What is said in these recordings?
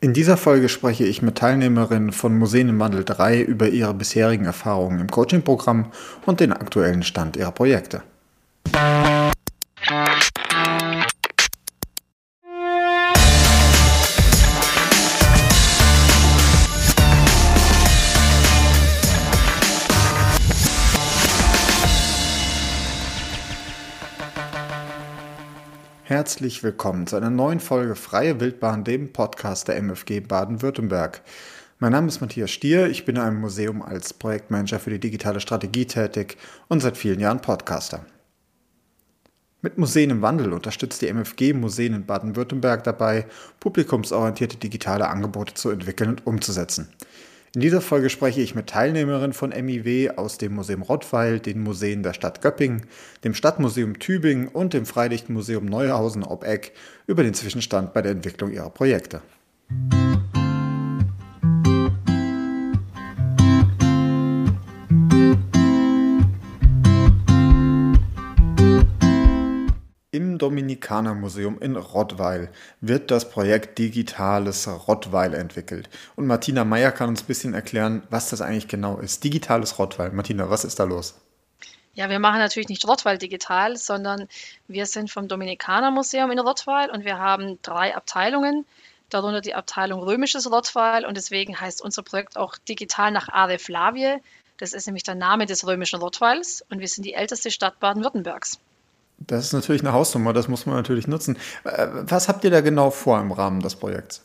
In dieser Folge spreche ich mit Teilnehmerinnen von Museen im Wandel 3 über ihre bisherigen Erfahrungen im Coaching-Programm und den aktuellen Stand ihrer Projekte. Herzlich willkommen zu einer neuen Folge Freie Wildbahn, dem Podcast der MFG Baden-Württemberg. Mein Name ist Matthias Stier, ich bin in einem Museum als Projektmanager für die digitale Strategie tätig und seit vielen Jahren Podcaster. Mit Museen im Wandel unterstützt die MFG Museen in Baden-Württemberg dabei, publikumsorientierte digitale Angebote zu entwickeln und umzusetzen. In dieser Folge spreche ich mit Teilnehmerinnen von MIW aus dem Museum Rottweil, den Museen der Stadt Göppingen, dem Stadtmuseum Tübingen und dem Freilichtmuseum Neuhausen ob Eck über den Zwischenstand bei der Entwicklung ihrer Projekte. Dominikanermuseum in Rottweil wird das Projekt Digitales Rottweil entwickelt. Und Martina Meyer kann uns ein bisschen erklären, was das eigentlich genau ist. Digitales Rottweil. Martina, was ist da los? Ja, wir machen natürlich nicht Rottweil digital, sondern wir sind vom Dominikanermuseum in Rottweil und wir haben drei Abteilungen, darunter die Abteilung Römisches Rottweil und deswegen heißt unser Projekt auch digital nach Are Flavie. Das ist nämlich der Name des römischen Rottweils und wir sind die älteste Stadt Baden-Württembergs. Das ist natürlich eine Hausnummer, das muss man natürlich nutzen. Äh, was habt ihr da genau vor im Rahmen des Projekts?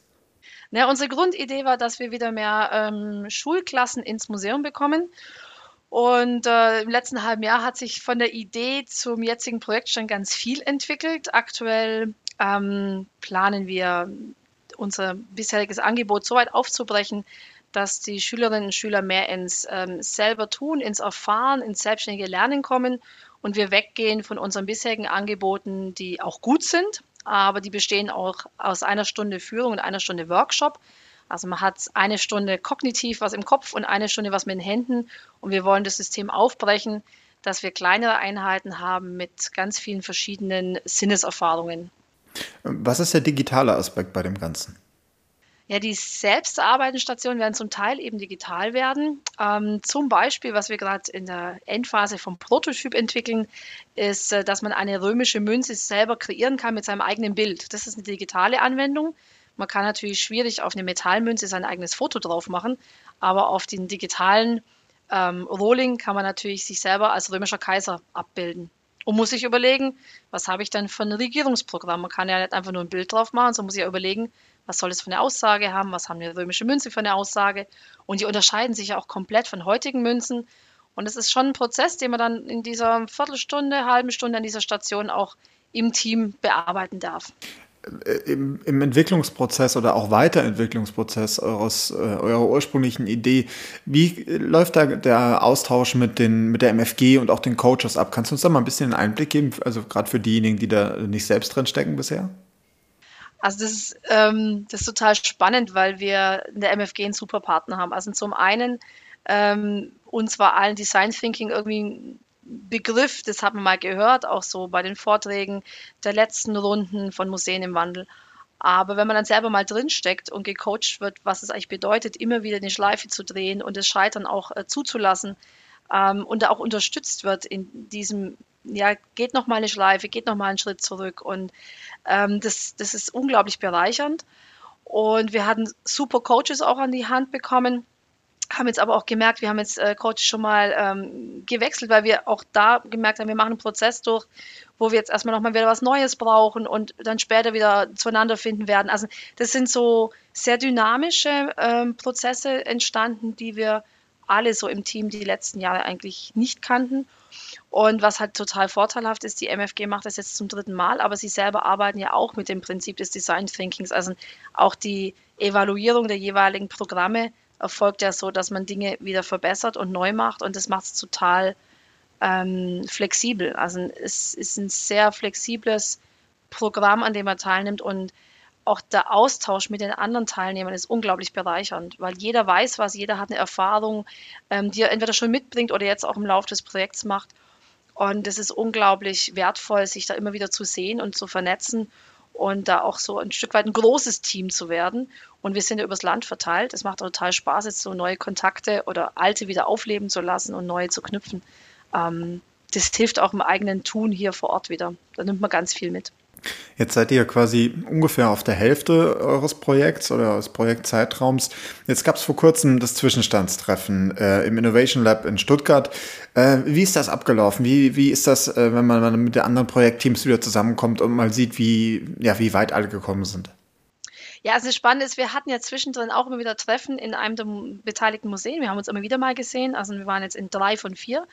Na, unsere Grundidee war, dass wir wieder mehr ähm, Schulklassen ins Museum bekommen. Und äh, im letzten halben Jahr hat sich von der Idee zum jetzigen Projekt schon ganz viel entwickelt. Aktuell ähm, planen wir unser bisheriges Angebot so weit aufzubrechen, dass die Schülerinnen und Schüler mehr ins ähm, selber tun, ins Erfahren, ins selbstständige Lernen kommen und wir weggehen von unseren bisherigen Angeboten, die auch gut sind, aber die bestehen auch aus einer Stunde Führung und einer Stunde Workshop. Also man hat eine Stunde kognitiv was im Kopf und eine Stunde was mit den Händen und wir wollen das System aufbrechen, dass wir kleinere Einheiten haben mit ganz vielen verschiedenen Sinneserfahrungen. Was ist der digitale Aspekt bei dem Ganzen? Ja, die Selbstarbeitenstationen werden zum Teil eben digital werden. Ähm, zum Beispiel, was wir gerade in der Endphase vom Prototyp entwickeln, ist, äh, dass man eine römische Münze selber kreieren kann mit seinem eigenen Bild. Das ist eine digitale Anwendung. Man kann natürlich schwierig auf eine Metallmünze sein eigenes Foto drauf machen, aber auf den digitalen ähm, Rolling kann man natürlich sich selber als römischer Kaiser abbilden. Und muss sich überlegen, was habe ich dann für ein Regierungsprogramm? Man kann ja nicht einfach nur ein Bild drauf machen, sondern muss ja überlegen, was soll es für eine Aussage haben, was haben die römische Münze für eine Aussage. Und die unterscheiden sich ja auch komplett von heutigen Münzen. Und es ist schon ein Prozess, den man dann in dieser Viertelstunde, halben Stunde an dieser Station auch im Team bearbeiten darf. Äh, Im, Im, Entwicklungsprozess oder auch Weiterentwicklungsprozess eures, äh, eurer ursprünglichen Idee, wie läuft da der Austausch mit, den, mit der MFG und auch den Coaches ab? Kannst du uns da mal ein bisschen einen Einblick geben, also gerade für diejenigen, die da nicht selbst drin stecken bisher? Also das ist, ähm, das ist total spannend, weil wir in der MFG einen super Partner haben. Also zum einen, ähm, uns war allen Design Thinking irgendwie ein Begriff, das hat man mal gehört, auch so bei den Vorträgen der letzten Runden von Museen im Wandel. Aber wenn man dann selber mal drinsteckt und gecoacht wird, was es eigentlich bedeutet, immer wieder eine Schleife zu drehen und das Scheitern auch äh, zuzulassen ähm, und da auch unterstützt wird in diesem, ja, geht noch mal eine Schleife, geht noch mal einen Schritt zurück und ähm, das, das ist unglaublich bereichernd. Und wir hatten super Coaches auch an die Hand bekommen, haben jetzt aber auch gemerkt, wir haben jetzt äh, Coaches schon mal ähm, gewechselt, weil wir auch da gemerkt haben, wir machen einen Prozess durch, wo wir jetzt erstmal nochmal wieder was Neues brauchen und dann später wieder zueinander finden werden. Also das sind so sehr dynamische ähm, Prozesse entstanden, die wir alle so im Team die letzten Jahre eigentlich nicht kannten. Und was halt total vorteilhaft ist, die MFG macht das jetzt zum dritten Mal, aber sie selber arbeiten ja auch mit dem Prinzip des Design Thinkings. Also auch die Evaluierung der jeweiligen Programme erfolgt ja so, dass man Dinge wieder verbessert und neu macht und das macht es total ähm, flexibel. Also es ist ein sehr flexibles Programm, an dem man teilnimmt und auch der Austausch mit den anderen Teilnehmern ist unglaublich bereichernd, weil jeder weiß was, jeder hat eine Erfahrung, ähm, die er entweder schon mitbringt oder jetzt auch im Laufe des Projekts macht. Und es ist unglaublich wertvoll, sich da immer wieder zu sehen und zu vernetzen. und da auch so ein Stück weit ein großes Team zu werden. Und wir sind ja übers Land verteilt. Es macht total Spaß, jetzt so neue Kontakte oder alte wieder aufleben zu lassen und neue zu knüpfen. Ähm, das hilft auch im eigenen Tun hier vor Ort wieder. Da nimmt man ganz viel mit. Jetzt seid ihr quasi ungefähr auf der Hälfte eures Projekts oder eures Projektzeitraums. Jetzt gab es vor kurzem das Zwischenstandstreffen äh, im Innovation Lab in Stuttgart. Äh, wie ist das abgelaufen? Wie, wie ist das, äh, wenn man mit den anderen Projektteams wieder zusammenkommt und mal sieht, wie, ja, wie weit alle gekommen sind? Ja, also das Spannende ist, wir hatten ja zwischendrin auch immer wieder Treffen in einem der beteiligten Museen. Wir haben uns immer wieder mal gesehen. Also wir waren jetzt in drei von vier.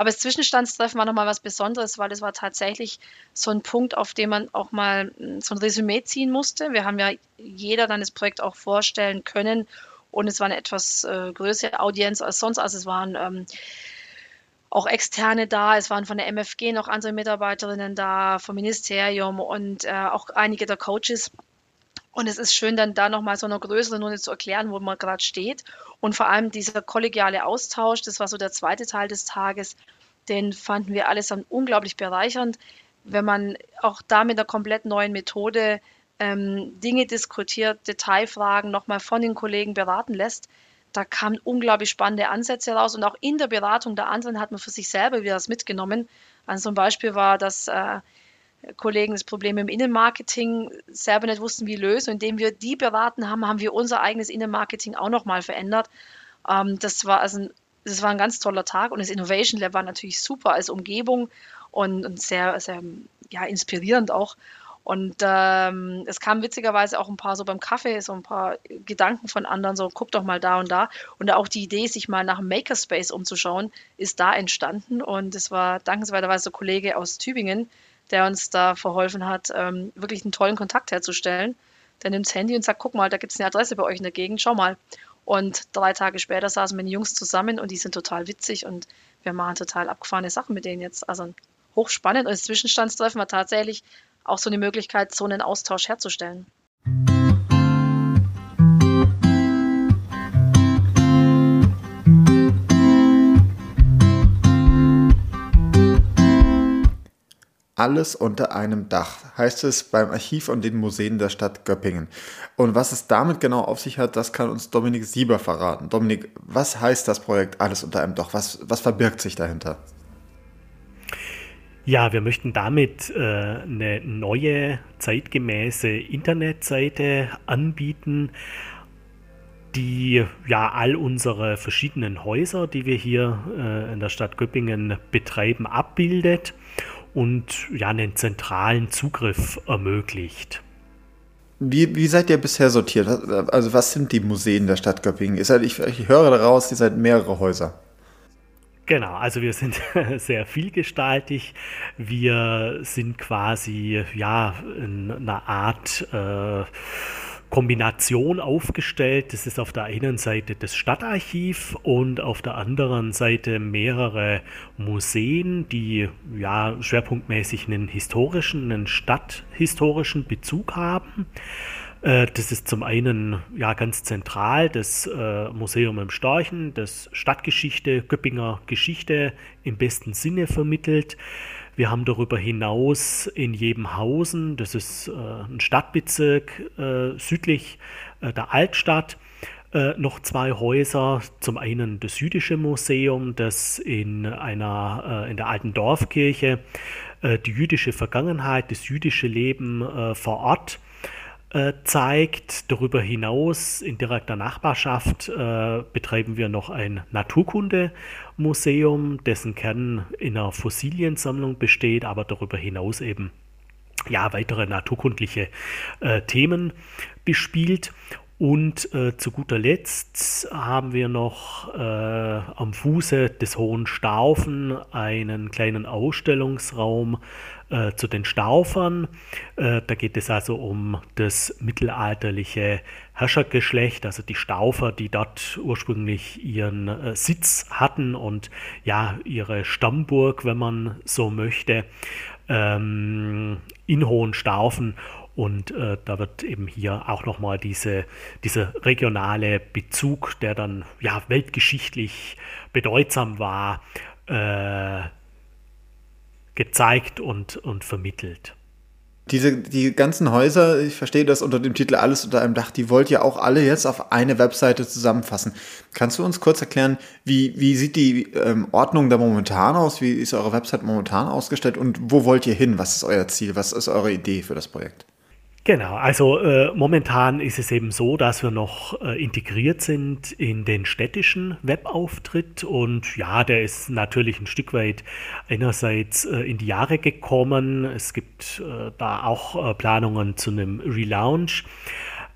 Aber das Zwischenstandstreffen war nochmal was Besonderes, weil es war tatsächlich so ein Punkt, auf dem man auch mal hm, so ein Resümee ziehen musste. Wir haben ja jeder dann das Projekt auch vorstellen können und es war eine etwas äh, größere Audienz als sonst. Also es waren ähm, auch Externe da, es waren von der MFG noch andere Mitarbeiterinnen da, vom Ministerium und äh, auch einige der Coaches. Und es ist schön, dann da nochmal so eine größere Runde zu erklären, wo man gerade steht. Und vor allem dieser kollegiale Austausch, das war so der zweite Teil des Tages, den fanden wir allesamt unglaublich bereichernd, wenn man auch da mit einer komplett neuen Methode ähm, Dinge diskutiert, Detailfragen nochmal von den Kollegen beraten lässt. Da kamen unglaublich spannende Ansätze raus und auch in der Beratung der anderen hat man für sich selber wieder was mitgenommen. Also zum Beispiel war, dass äh, Kollegen das Problem im Innenmarketing selber nicht wussten, wie lösen. Indem wir die beraten haben, haben wir unser eigenes Innenmarketing auch nochmal verändert. Ähm, das, war also ein, das war ein ganz toller Tag und das Innovation Lab war natürlich super als Umgebung und, und sehr, sehr ja, inspirierend auch. Und ähm, es kamen witzigerweise auch ein paar so beim Kaffee, so ein paar Gedanken von anderen, so guck doch mal da und da. Und auch die Idee, sich mal nach einem Makerspace umzuschauen, ist da entstanden. Und es war dankenswerterweise ein Kollege aus Tübingen, der uns da verholfen hat, ähm, wirklich einen tollen Kontakt herzustellen. Der nimmt das Handy und sagt, guck mal, da gibt es eine Adresse bei euch in der Gegend, schau mal. Und drei Tage später saßen wir die Jungs zusammen und die sind total witzig und wir machen total abgefahrene Sachen mit denen jetzt. Also hochspannend und das Zwischenstandstreffen war tatsächlich auch so eine Möglichkeit, so einen Austausch herzustellen. Alles unter einem Dach, heißt es beim Archiv und den Museen der Stadt Göppingen. Und was es damit genau auf sich hat, das kann uns Dominik Sieber verraten. Dominik, was heißt das Projekt Alles unter einem Dach? Was, was verbirgt sich dahinter? Ja, wir möchten damit äh, eine neue, zeitgemäße Internetseite anbieten, die ja all unsere verschiedenen Häuser, die wir hier äh, in der Stadt Göppingen betreiben, abbildet und ja, einen zentralen Zugriff ermöglicht. Wie, wie seid ihr bisher sortiert? Also was sind die Museen der Stadt Göppingen? Ich, ich höre daraus, ihr seid mehrere Häuser. Genau, also wir sind sehr vielgestaltig. Wir sind quasi ja in einer Art äh, Kombination aufgestellt. Das ist auf der einen Seite das Stadtarchiv und auf der anderen Seite mehrere Museen, die ja schwerpunktmäßig einen historischen, einen stadthistorischen Bezug haben. Äh, das ist zum einen ja ganz zentral das äh, Museum im Storchen, das Stadtgeschichte, Göppinger Geschichte im besten Sinne vermittelt. Wir haben darüber hinaus in Jebenhausen, das ist äh, ein Stadtbezirk äh, südlich äh, der Altstadt, äh, noch zwei Häuser. Zum einen das Jüdische Museum, das in einer äh, in der alten Dorfkirche äh, die jüdische Vergangenheit, das jüdische Leben vor Ort zeigt. Darüber hinaus in direkter Nachbarschaft äh, betreiben wir noch ein Naturkundemuseum, dessen Kern in einer Fossiliensammlung besteht, aber darüber hinaus eben ja, weitere naturkundliche äh, Themen bespielt. Und äh, zu guter Letzt haben wir noch äh, am Fuße des Hohen Staufen einen kleinen Ausstellungsraum äh, zu den Staufern. Äh, da geht es also um das mittelalterliche Herrschergeschlecht, also die Staufer, die dort ursprünglich ihren äh, Sitz hatten und ja, ihre Stammburg, wenn man so möchte, ähm, in Hohenstaufen. Und äh, da wird eben hier auch nochmal diese, dieser regionale Bezug, der dann ja weltgeschichtlich bedeutsam war, äh, gezeigt und, und vermittelt. Diese, die ganzen Häuser, ich verstehe das unter dem Titel Alles unter einem Dach, die wollt ihr auch alle jetzt auf eine Webseite zusammenfassen. Kannst du uns kurz erklären, wie, wie sieht die ähm, Ordnung da momentan aus? Wie ist eure Website momentan ausgestellt und wo wollt ihr hin? Was ist euer Ziel? Was ist eure Idee für das Projekt? Genau, also äh, momentan ist es eben so, dass wir noch äh, integriert sind in den städtischen Webauftritt und ja, der ist natürlich ein Stück weit einerseits äh, in die Jahre gekommen. Es gibt äh, da auch äh, Planungen zu einem Relaunch.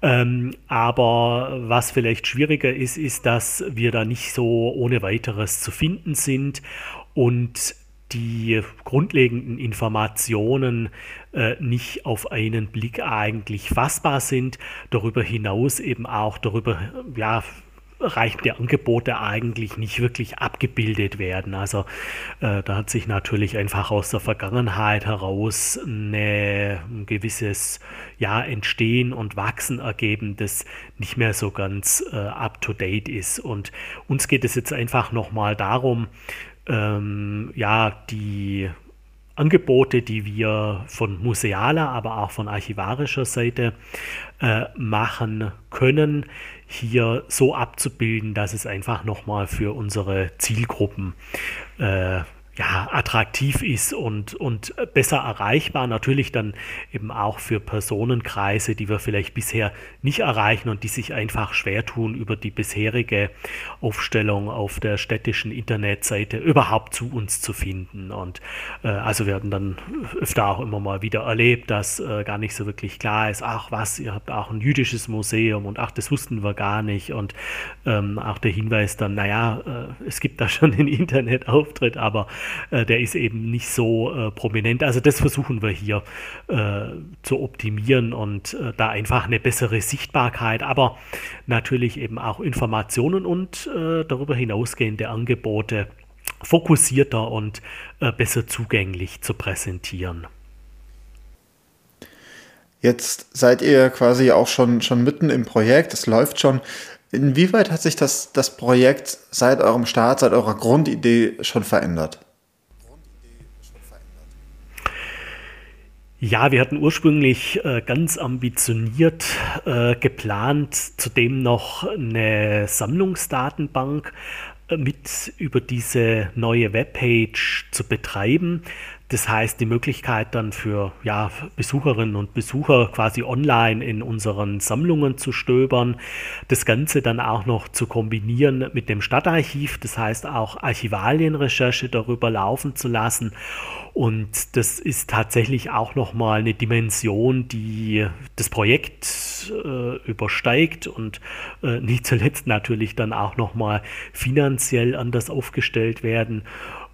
Ähm, aber was vielleicht schwieriger ist, ist, dass wir da nicht so ohne weiteres zu finden sind und die grundlegenden Informationen äh, nicht auf einen Blick eigentlich fassbar sind. Darüber hinaus eben auch darüber, ja, reichende Angebote eigentlich nicht wirklich abgebildet werden. Also äh, da hat sich natürlich einfach aus der Vergangenheit heraus eine, ein gewisses ja, Entstehen und Wachsen ergeben, das nicht mehr so ganz äh, up-to-date ist. Und uns geht es jetzt einfach nochmal darum, ähm, ja, die Angebote, die wir von musealer, aber auch von archivarischer Seite äh, machen können, hier so abzubilden, dass es einfach nochmal für unsere Zielgruppen äh, ja, attraktiv ist und, und besser erreichbar. Natürlich dann eben auch für Personenkreise, die wir vielleicht bisher nicht erreichen und die sich einfach schwer tun, über die bisherige Aufstellung auf der städtischen Internetseite überhaupt zu uns zu finden. Und äh, also wir hatten dann öfter auch immer mal wieder erlebt, dass äh, gar nicht so wirklich klar ist, ach was, ihr habt auch ein jüdisches Museum und ach, das wussten wir gar nicht. Und ähm, auch der Hinweis dann, naja, äh, es gibt da schon einen Internetauftritt, aber äh, der ist eben nicht so äh, prominent. Also das versuchen wir hier äh, zu optimieren und äh, da einfach eine bessere Sichtbarkeit, aber natürlich eben auch Informationen und darüber hinausgehende Angebote fokussierter und besser zugänglich zu präsentieren. Jetzt seid ihr quasi auch schon, schon mitten im Projekt, es läuft schon. Inwieweit hat sich das, das Projekt seit eurem Start, seit eurer Grundidee schon verändert? Ja, wir hatten ursprünglich äh, ganz ambitioniert äh, geplant, zudem noch eine Sammlungsdatenbank äh, mit über diese neue Webpage zu betreiben. Das heißt, die Möglichkeit dann für ja, Besucherinnen und Besucher quasi online in unseren Sammlungen zu stöbern. Das Ganze dann auch noch zu kombinieren mit dem Stadtarchiv, das heißt auch Archivalienrecherche darüber laufen zu lassen. Und das ist tatsächlich auch nochmal eine Dimension, die das Projekt äh, übersteigt und äh, nicht zuletzt natürlich dann auch nochmal finanziell anders aufgestellt werden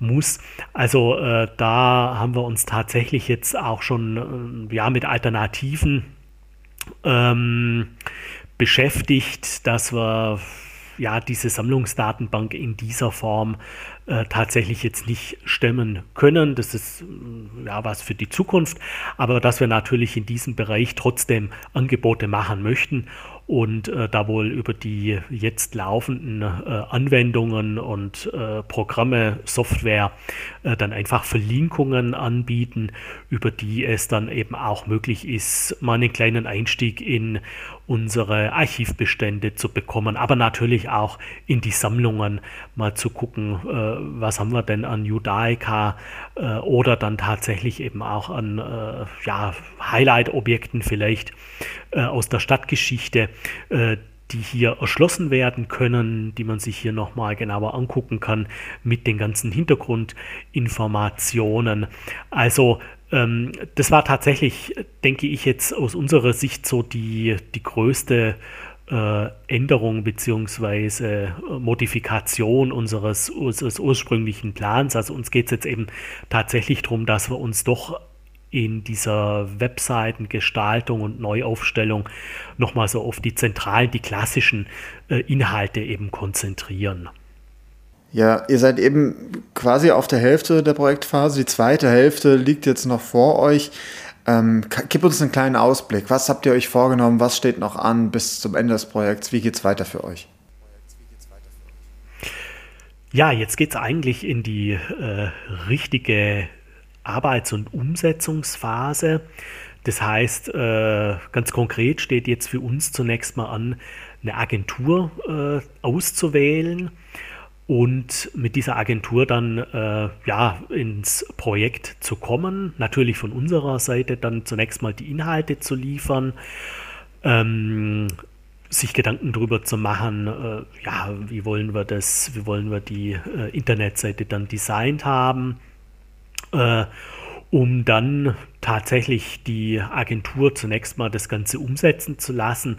muss. Also äh, da haben wir uns tatsächlich jetzt auch schon äh, ja, mit Alternativen ähm, beschäftigt, dass wir ja diese Sammlungsdatenbank in dieser Form äh, tatsächlich jetzt nicht stemmen können. Das ist äh, ja was für die Zukunft, aber dass wir natürlich in diesem Bereich trotzdem Angebote machen möchten und äh, da wohl über die jetzt laufenden äh, Anwendungen und äh, Programme, Software äh, dann einfach Verlinkungen anbieten, über die es dann eben auch möglich ist, mal einen kleinen Einstieg in unsere Archivbestände zu bekommen, aber natürlich auch in die Sammlungen mal zu gucken, äh, was haben wir denn an Judaica äh, oder dann tatsächlich eben auch an ja, Highlight-Objekten vielleicht aus der Stadtgeschichte, äh, die hier erschlossen werden können, die man sich hier nochmal genauer angucken kann mit den ganzen Hintergrundinformationen. Also ähm, das war tatsächlich, denke ich, jetzt aus unserer Sicht so die, die größte äh, Änderung bzw. Modifikation unseres, unseres ursprünglichen Plans. Also uns geht es jetzt eben tatsächlich darum, dass wir uns doch in dieser Webseitengestaltung und Neuaufstellung nochmal so auf die zentralen, die klassischen äh, Inhalte eben konzentrieren. Ja, ihr seid eben quasi auf der Hälfte der Projektphase. Die zweite Hälfte liegt jetzt noch vor euch. Ähm, gib uns einen kleinen Ausblick. Was habt ihr euch vorgenommen? Was steht noch an bis zum Ende des Projekts? Wie geht es weiter für euch? Ja, jetzt geht es eigentlich in die äh, richtige Arbeits- und Umsetzungsphase. Das heißt, äh, ganz konkret steht jetzt für uns zunächst mal an, eine Agentur äh, auszuwählen und mit dieser Agentur dann äh, ja, ins Projekt zu kommen. Natürlich von unserer Seite dann zunächst mal die Inhalte zu liefern, ähm, sich Gedanken darüber zu machen, äh, ja, wie wollen wir das, wie wollen wir die äh, Internetseite dann designt haben, äh, um dann tatsächlich die Agentur zunächst mal das Ganze umsetzen zu lassen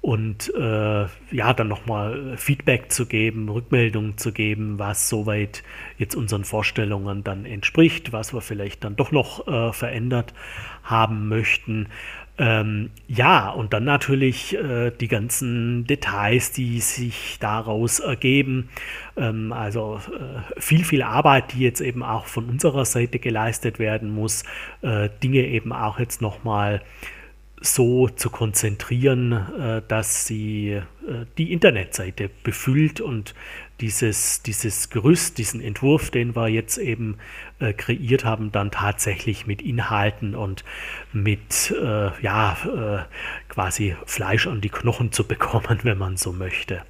und äh, ja, dann nochmal Feedback zu geben, Rückmeldungen zu geben, was soweit jetzt unseren Vorstellungen dann entspricht, was wir vielleicht dann doch noch äh, verändert haben möchten. Ähm, ja, und dann natürlich äh, die ganzen Details, die sich daraus ergeben. Ähm, also äh, viel, viel Arbeit, die jetzt eben auch von unserer Seite geleistet werden muss. Äh, Dinge eben auch jetzt nochmal mal so zu konzentrieren, äh, dass sie äh, die Internetseite befüllt und dieses, dieses Gerüst, diesen Entwurf, den wir jetzt eben äh, kreiert haben, dann tatsächlich mit Inhalten und mit ja quasi Fleisch an die Knochen zu bekommen, wenn man so möchte.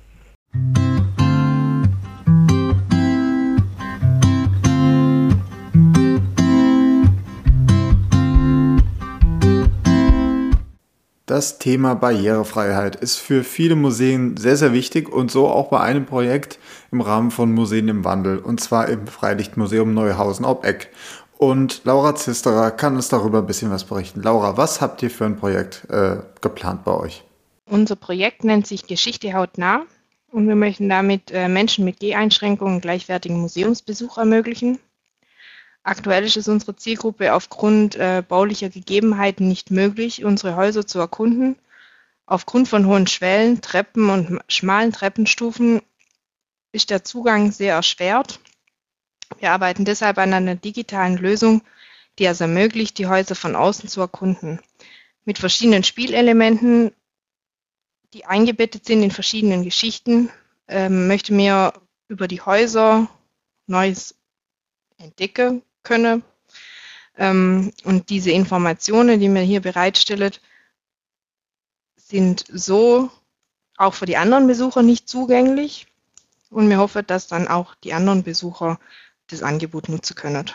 Das Thema Barrierefreiheit ist für viele Museen sehr, sehr wichtig und so auch bei einem Projekt im Rahmen von Museen im Wandel und zwar im Freilichtmuseum Neuhausen ob Eck. Und Laura Zisterer kann uns darüber ein bisschen was berichten. Laura, was habt ihr für ein Projekt äh, geplant bei euch? Unser Projekt nennt sich Geschichte hautnah und wir möchten damit äh, Menschen mit Geheinschränkungen gleichwertigen Museumsbesuch ermöglichen. Aktuell ist es unserer Zielgruppe aufgrund äh, baulicher Gegebenheiten nicht möglich, unsere Häuser zu erkunden. Aufgrund von hohen Schwellen, Treppen und schmalen Treppenstufen ist der Zugang sehr erschwert. Wir arbeiten deshalb an einer digitalen Lösung, die es ermöglicht, die Häuser von außen zu erkunden. Mit verschiedenen Spielelementen, die eingebettet sind in verschiedenen Geschichten, ähm, möchte mir über die Häuser Neues entdecken könne. Ähm, und diese Informationen, die mir hier bereitstellt, sind so auch für die anderen Besucher nicht zugänglich. Und mir hoffe, dass dann auch die anderen Besucher das Angebot nutzen können.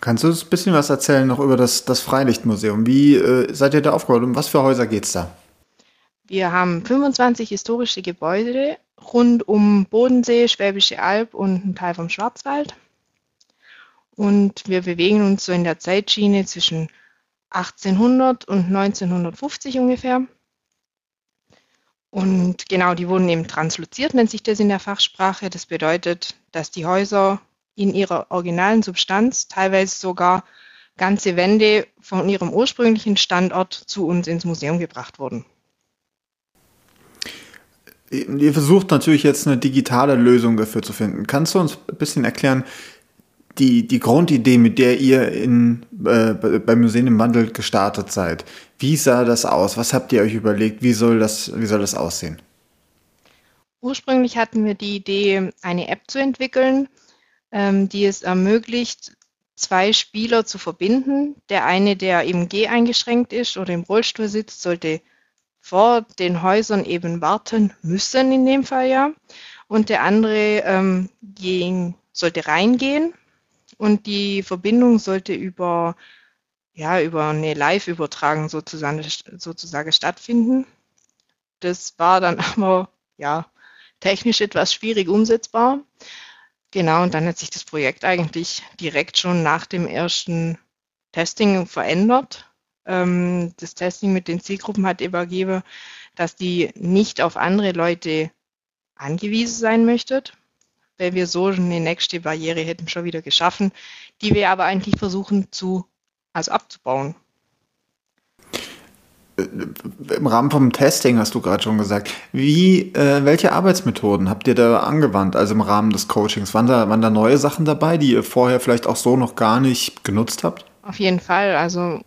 Kannst du uns ein bisschen was erzählen noch über das, das Freilichtmuseum? Wie äh, seid ihr da aufgebaut? Um was für Häuser geht es da? Wir haben 25 historische Gebäude rund um Bodensee, Schwäbische Alb und einen Teil vom Schwarzwald. Und wir bewegen uns so in der Zeitschiene zwischen 1800 und 1950 ungefähr. Und genau, die wurden eben transloziert, nennt sich das in der Fachsprache. Das bedeutet, dass die Häuser in ihrer originalen Substanz, teilweise sogar ganze Wände von ihrem ursprünglichen Standort zu uns ins Museum gebracht wurden. Ihr versucht natürlich jetzt eine digitale Lösung dafür zu finden. Kannst du uns ein bisschen erklären, die, die Grundidee, mit der ihr in, äh, beim Museum im Wandel gestartet seid, wie sah das aus? Was habt ihr euch überlegt? Wie soll das, wie soll das aussehen? Ursprünglich hatten wir die Idee, eine App zu entwickeln, ähm, die es ermöglicht, zwei Spieler zu verbinden. Der eine, der im G eingeschränkt ist oder im Rollstuhl sitzt, sollte vor den Häusern eben warten müssen, in dem Fall ja. Und der andere ähm, ging, sollte reingehen und die Verbindung sollte über, ja, über eine Live-Übertragung sozusagen, sozusagen stattfinden. Das war dann aber ja, technisch etwas schwierig umsetzbar. Genau, und dann hat sich das Projekt eigentlich direkt schon nach dem ersten Testing verändert. Ähm, das Testing mit den Zielgruppen hat eben ergeben, dass die nicht auf andere Leute angewiesen sein möchten, weil wir so eine nächste Barriere hätten schon wieder geschaffen, die wir aber eigentlich versuchen zu, also abzubauen. Äh, Im Rahmen vom Testing hast du gerade schon gesagt. Wie, äh, welche Arbeitsmethoden habt ihr da angewandt, also im Rahmen des Coachings? Waren da, waren da neue Sachen dabei, die ihr vorher vielleicht auch so noch gar nicht genutzt habt? Auf jeden Fall. Also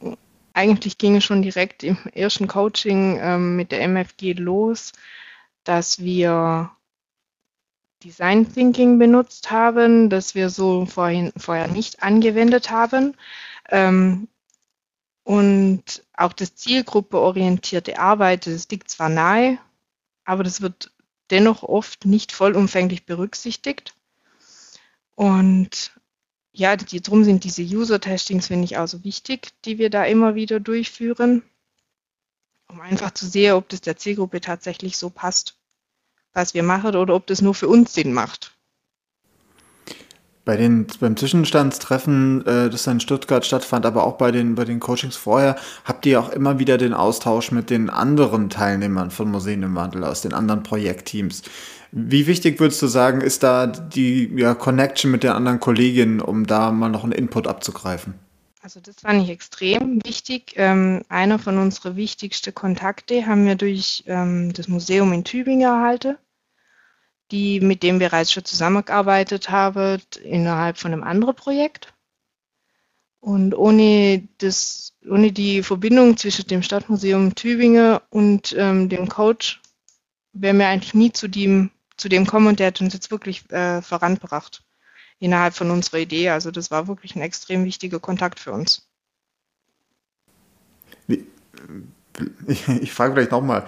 eigentlich ging es schon direkt im ersten Coaching ähm, mit der MFG los, dass wir Design Thinking benutzt haben, das wir so vorhin, vorher nicht angewendet haben. Ähm, Und auch das zielgruppeorientierte Arbeiten, das liegt zwar nahe, aber das wird dennoch oft nicht vollumfänglich berücksichtigt. Und ja, die, drum sind diese User-Testings, finde ich, auch so wichtig, die wir da immer wieder durchführen, um einfach zu sehen, ob das der Zielgruppe tatsächlich so passt, was wir machen, oder ob das nur für uns Sinn macht. Bei den, beim Zwischenstandstreffen, äh, das in Stuttgart stattfand, aber auch bei den, bei den Coachings vorher, habt ihr auch immer wieder den Austausch mit den anderen Teilnehmern von Museen im Wandel aus den anderen Projektteams. Wie wichtig würdest du sagen, ist da die ja, Connection mit den anderen Kolleginnen, um da mal noch einen Input abzugreifen? Also das fand ich extrem wichtig. Ähm, einer von unseren wichtigsten Kontakte haben wir durch ähm, das Museum in Tübingen erhalten die, mit dem bereits schon zusammengearbeitet habe innerhalb von einem anderen Projekt. Und ohne, das, ohne die Verbindung zwischen dem Stadtmuseum Tübingen und ähm, dem Coach wären wir eigentlich nie zu dem, zu dem kommen und der hat uns jetzt wirklich äh, vorangebracht innerhalb von unserer Idee. Also das war wirklich ein extrem wichtiger Kontakt für uns. Ich, ich frage vielleicht nochmal,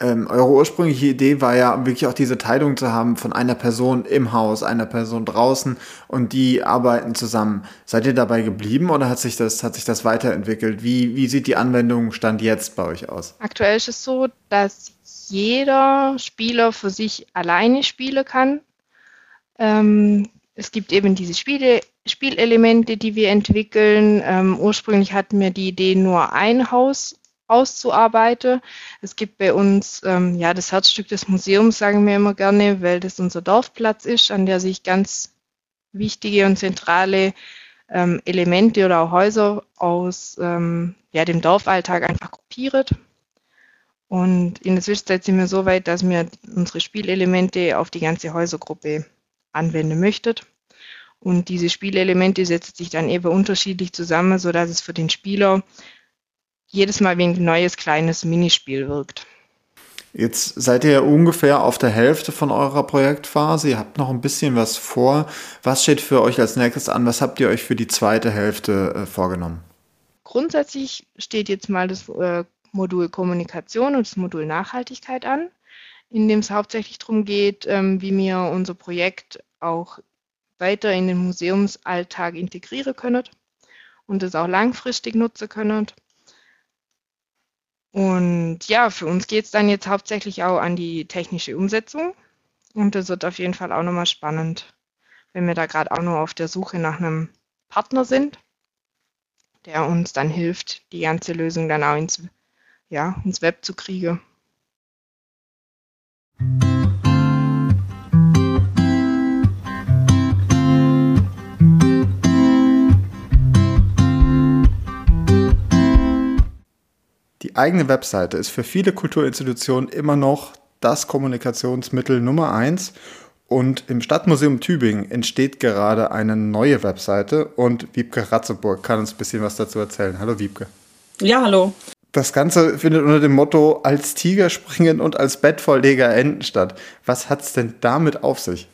ähm, eure ursprüngliche Idee war ja wirklich auch diese Teilung zu haben von einer Person im Haus, einer Person draußen und die arbeiten zusammen. Seid ihr dabei geblieben oder hat sich das, hat sich das weiterentwickelt? Wie, wie sieht die Anwendung Stand jetzt bei euch aus? Aktuell ist es so, dass jeder Spieler für sich alleine spielen kann. Ähm, es gibt eben diese Spiele, Spielelemente, die wir entwickeln. Ähm, ursprünglich hatten wir die Idee, nur ein Haus auszuarbeiten. Es gibt bei uns ähm, ja das Herzstück des Museums, sagen wir immer gerne, weil das unser Dorfplatz ist, an der sich ganz wichtige und zentrale ähm, Elemente oder auch Häuser aus ähm, ja, dem Dorfalltag einfach gruppiert. Und in der Zwischenzeit sind wir so weit, dass wir unsere Spielelemente auf die ganze Häusergruppe anwenden möchten. Und diese Spielelemente setzen sich dann eben unterschiedlich zusammen, sodass es für den Spieler jedes Mal wie ein neues kleines Minispiel wirkt. Jetzt seid ihr ungefähr auf der Hälfte von eurer Projektphase. Ihr habt noch ein bisschen was vor. Was steht für euch als nächstes an? Was habt ihr euch für die zweite Hälfte äh, vorgenommen? Grundsätzlich steht jetzt mal das äh, Modul Kommunikation und das Modul Nachhaltigkeit an, in dem es hauptsächlich darum geht, ähm, wie wir unser Projekt auch weiter in den Museumsalltag integrieren können und es auch langfristig nutzen können. Und ja, für uns geht es dann jetzt hauptsächlich auch an die technische Umsetzung. Und das wird auf jeden Fall auch nochmal spannend, wenn wir da gerade auch nur auf der Suche nach einem Partner sind, der uns dann hilft, die ganze Lösung dann auch ins, ja, ins Web zu kriegen. Eigene Webseite ist für viele Kulturinstitutionen immer noch das Kommunikationsmittel Nummer eins. Und im Stadtmuseum Tübingen entsteht gerade eine neue Webseite und Wiebke Ratzeburg kann uns ein bisschen was dazu erzählen. Hallo Wiebke. Ja, hallo. Das Ganze findet unter dem Motto als Tiger springen und als Bettvorleger enden statt. Was hat es denn damit auf sich?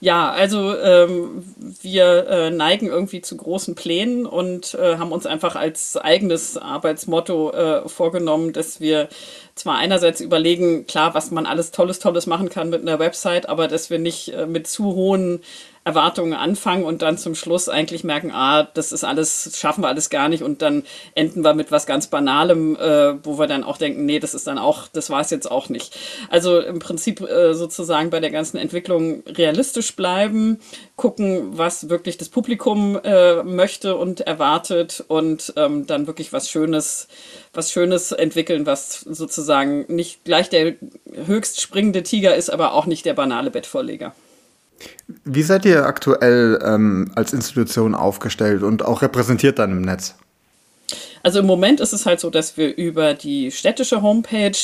Ja, also ähm, wir äh, neigen irgendwie zu großen Plänen und äh, haben uns einfach als eigenes Arbeitsmotto äh, vorgenommen, dass wir zwar einerseits überlegen, klar, was man alles Tolles, Tolles machen kann mit einer Website, aber dass wir nicht äh, mit zu hohen Erwartungen anfangen und dann zum Schluss eigentlich merken, ah, das ist alles, schaffen wir alles gar nicht und dann enden wir mit was ganz Banalem, äh, wo wir dann auch denken, nee, das ist dann auch, das war es jetzt auch nicht. Also im Prinzip äh, sozusagen bei der ganzen Entwicklung realistisch bleiben, gucken, was wirklich das Publikum äh, möchte und erwartet und ähm, dann wirklich was Schönes, was Schönes entwickeln, was sozusagen nicht gleich der höchst springende Tiger ist, aber auch nicht der banale Bettvorleger. Wie seid ihr aktuell ähm, als Institution aufgestellt und auch repräsentiert dann im Netz? Also im Moment ist es halt so, dass wir über die städtische Homepage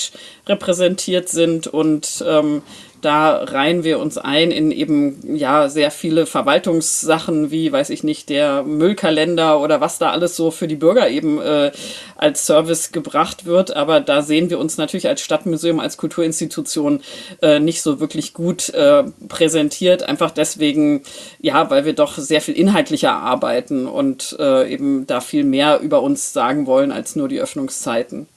repräsentiert sind und ähm, da reihen wir uns ein in eben ja sehr viele Verwaltungssachen wie, weiß ich nicht, der Müllkalender oder was da alles so für die Bürger eben äh, als Service gebracht wird. Aber da sehen wir uns natürlich als Stadtmuseum, als Kulturinstitution äh, nicht so wirklich gut äh, präsentiert. Einfach deswegen, ja, weil wir doch sehr viel inhaltlicher arbeiten und äh, eben da viel mehr über uns sagen wollen als nur die Öffnungszeiten.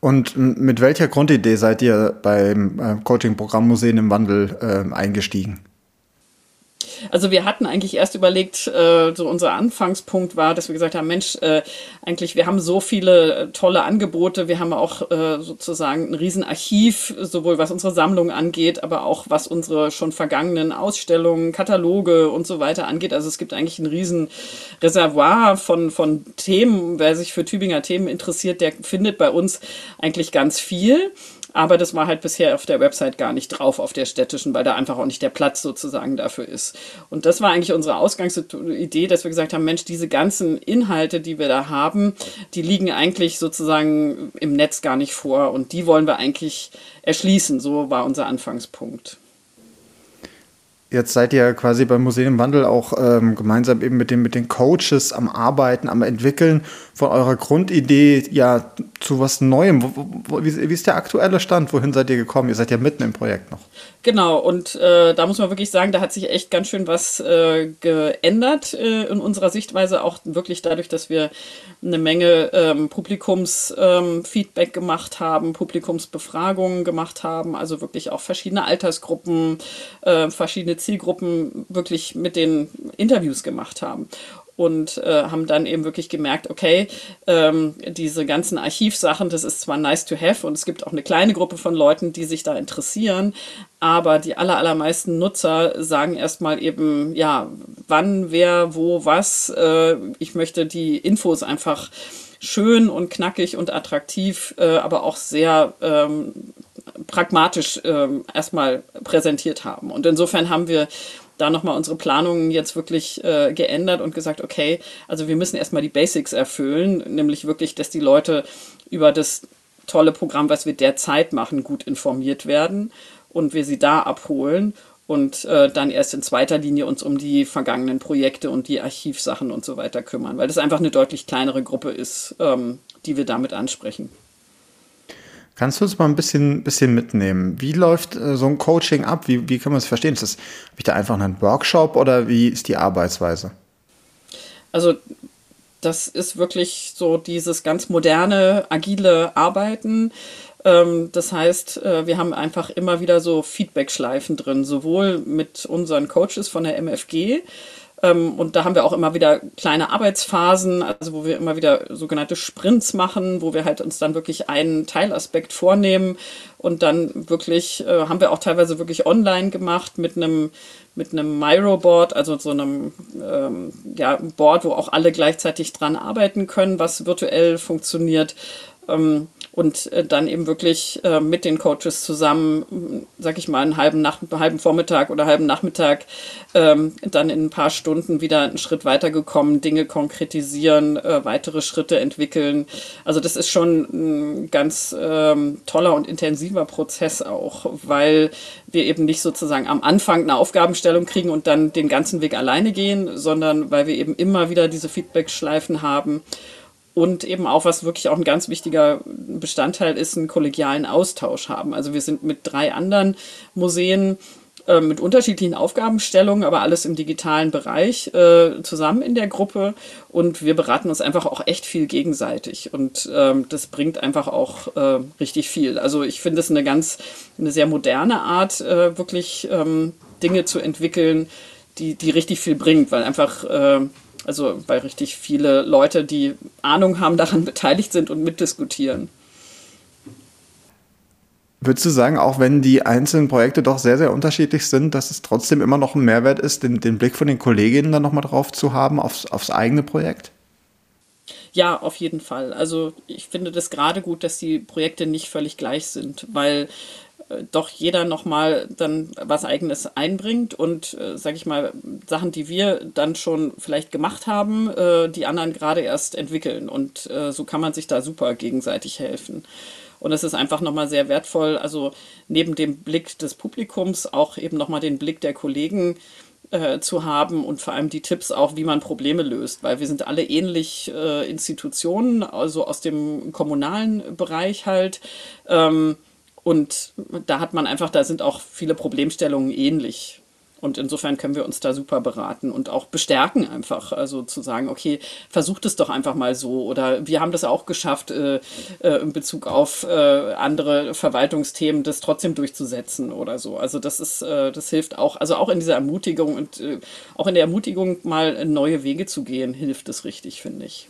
Und mit welcher Grundidee seid ihr beim äh, Coaching-Programm Museen im Wandel äh, eingestiegen? Also wir hatten eigentlich erst überlegt, äh, so unser Anfangspunkt war, dass wir gesagt haben, Mensch, äh, eigentlich wir haben so viele äh, tolle Angebote, wir haben auch äh, sozusagen ein Riesenarchiv, sowohl was unsere Sammlung angeht, aber auch was unsere schon vergangenen Ausstellungen, Kataloge und so weiter angeht. Also es gibt eigentlich ein riesen Reservoir von, von Themen. Wer sich für Tübinger Themen interessiert, der findet bei uns eigentlich ganz viel. Aber das war halt bisher auf der Website gar nicht drauf, auf der städtischen, weil da einfach auch nicht der Platz sozusagen dafür ist. Und das war eigentlich unsere Ausgangsidee, dass wir gesagt haben, Mensch, diese ganzen Inhalte, die wir da haben, die liegen eigentlich sozusagen im Netz gar nicht vor und die wollen wir eigentlich erschließen. So war unser Anfangspunkt. Jetzt seid ihr quasi beim Museum Wandel auch ähm, gemeinsam eben mit den, mit den Coaches am Arbeiten, am Entwickeln von eurer Grundidee ja zu was Neuem. Wie, wie, ist der aktuelle Stand? Wohin seid ihr gekommen? Ihr seid ja mitten im Projekt noch. Genau, und äh, da muss man wirklich sagen, da hat sich echt ganz schön was äh, geändert äh, in unserer Sichtweise, auch wirklich dadurch, dass wir eine Menge ähm, Publikumsfeedback ähm, gemacht haben, Publikumsbefragungen gemacht haben, also wirklich auch verschiedene Altersgruppen, äh, verschiedene Zielgruppen wirklich mit den Interviews gemacht haben und äh, haben dann eben wirklich gemerkt, okay, ähm, diese ganzen Archivsachen, das ist zwar nice to have und es gibt auch eine kleine Gruppe von Leuten, die sich da interessieren, aber die aller, allermeisten Nutzer sagen erstmal eben, ja, wann, wer, wo, was. Äh, ich möchte die Infos einfach schön und knackig und attraktiv, äh, aber auch sehr ähm, pragmatisch ähm, erstmal präsentiert haben. Und insofern haben wir da nochmal unsere Planungen jetzt wirklich äh, geändert und gesagt, okay, also wir müssen erstmal die Basics erfüllen, nämlich wirklich, dass die Leute über das tolle Programm, was wir derzeit machen, gut informiert werden und wir sie da abholen und äh, dann erst in zweiter Linie uns um die vergangenen Projekte und die Archivsachen und so weiter kümmern, weil das einfach eine deutlich kleinere Gruppe ist, ähm, die wir damit ansprechen. Kannst du uns mal ein bisschen, bisschen mitnehmen? Wie läuft äh, so ein Coaching ab? Wie, wie kann man es verstehen? Ist das, habe ich da einfach einen Workshop oder wie ist die Arbeitsweise? Also das ist wirklich so dieses ganz moderne, agile Arbeiten. Ähm, das heißt, äh, wir haben einfach immer wieder so Feedback-Schleifen drin, sowohl mit unseren Coaches von der MFG, und da haben wir auch immer wieder kleine Arbeitsphasen, also wo wir immer wieder sogenannte Sprints machen, wo wir halt uns dann wirklich einen Teilaspekt vornehmen und dann wirklich, äh, haben wir auch teilweise wirklich online gemacht mit einem mit einem Miro-Board, also so einem ähm, ja, Board, wo auch alle gleichzeitig dran arbeiten können, was virtuell funktioniert. Ähm, und äh, dann eben wirklich äh, mit den Coaches zusammen, sag ich mal, einen halben, Nach halben Vormittag oder halben Nachmittag ähm, dann in ein paar Stunden wieder einen Schritt weitergekommen, Dinge konkretisieren, äh, weitere Schritte entwickeln. Also das ist schon ein ganz ähm, toller und intensiver Prozess auch, weil wir eben nicht sozusagen am Anfang eine Aufgabenstellung kriegen und dann den ganzen Weg alleine gehen, sondern weil wir eben immer wieder diese Feedback-Schleifen haben und eben auch, was wirklich auch ein ganz wichtiger Bestandteil ist, einen kollegialen Austausch haben. Also wir sind mit drei anderen Museen äh, mit unterschiedlichen Aufgabenstellungen, aber alles im digitalen Bereich äh, zusammen in der Gruppe und wir beraten uns einfach auch echt viel gegenseitig und ähm, das bringt einfach auch äh, richtig viel. Also ich finde es eine ganz, eine sehr moderne Art, äh, wirklich ähm, Dinge zu entwickeln, die, die richtig viel bringt, weil einfach äh, also weil richtig viele Leute, die Ahnung haben, daran beteiligt sind und mitdiskutieren. Würdest du sagen, auch wenn die einzelnen Projekte doch sehr, sehr unterschiedlich sind, dass es trotzdem immer noch ein Mehrwert ist, den, den Blick von den Kolleginnen dann nochmal drauf zu haben, aufs, aufs eigene Projekt? Ja, auf jeden Fall. Also ich finde das gerade gut, dass die Projekte nicht völlig gleich sind, weil doch jeder nochmal dann was eigenes einbringt und, äh, sag ich mal, Sachen, die wir dann schon vielleicht gemacht haben, äh, die anderen gerade erst entwickeln. Und äh, so kann man sich da super gegenseitig helfen. Und es ist einfach nochmal sehr wertvoll, also neben dem Blick des Publikums auch eben nochmal den Blick der Kollegen äh, zu haben und vor allem die Tipps auch, wie man Probleme löst, weil wir sind alle ähnlich äh, Institutionen, also aus dem kommunalen Bereich halt. Ähm, und da hat man einfach, da sind auch viele Problemstellungen ähnlich. Und insofern können wir uns da super beraten und auch bestärken einfach. Also zu sagen, okay, versucht es doch einfach mal so. Oder wir haben das auch geschafft, äh, äh, in Bezug auf äh, andere Verwaltungsthemen, das trotzdem durchzusetzen oder so. Also das ist, äh, das hilft auch, also auch in dieser Ermutigung und äh, auch in der Ermutigung, mal neue Wege zu gehen, hilft es richtig, finde ich.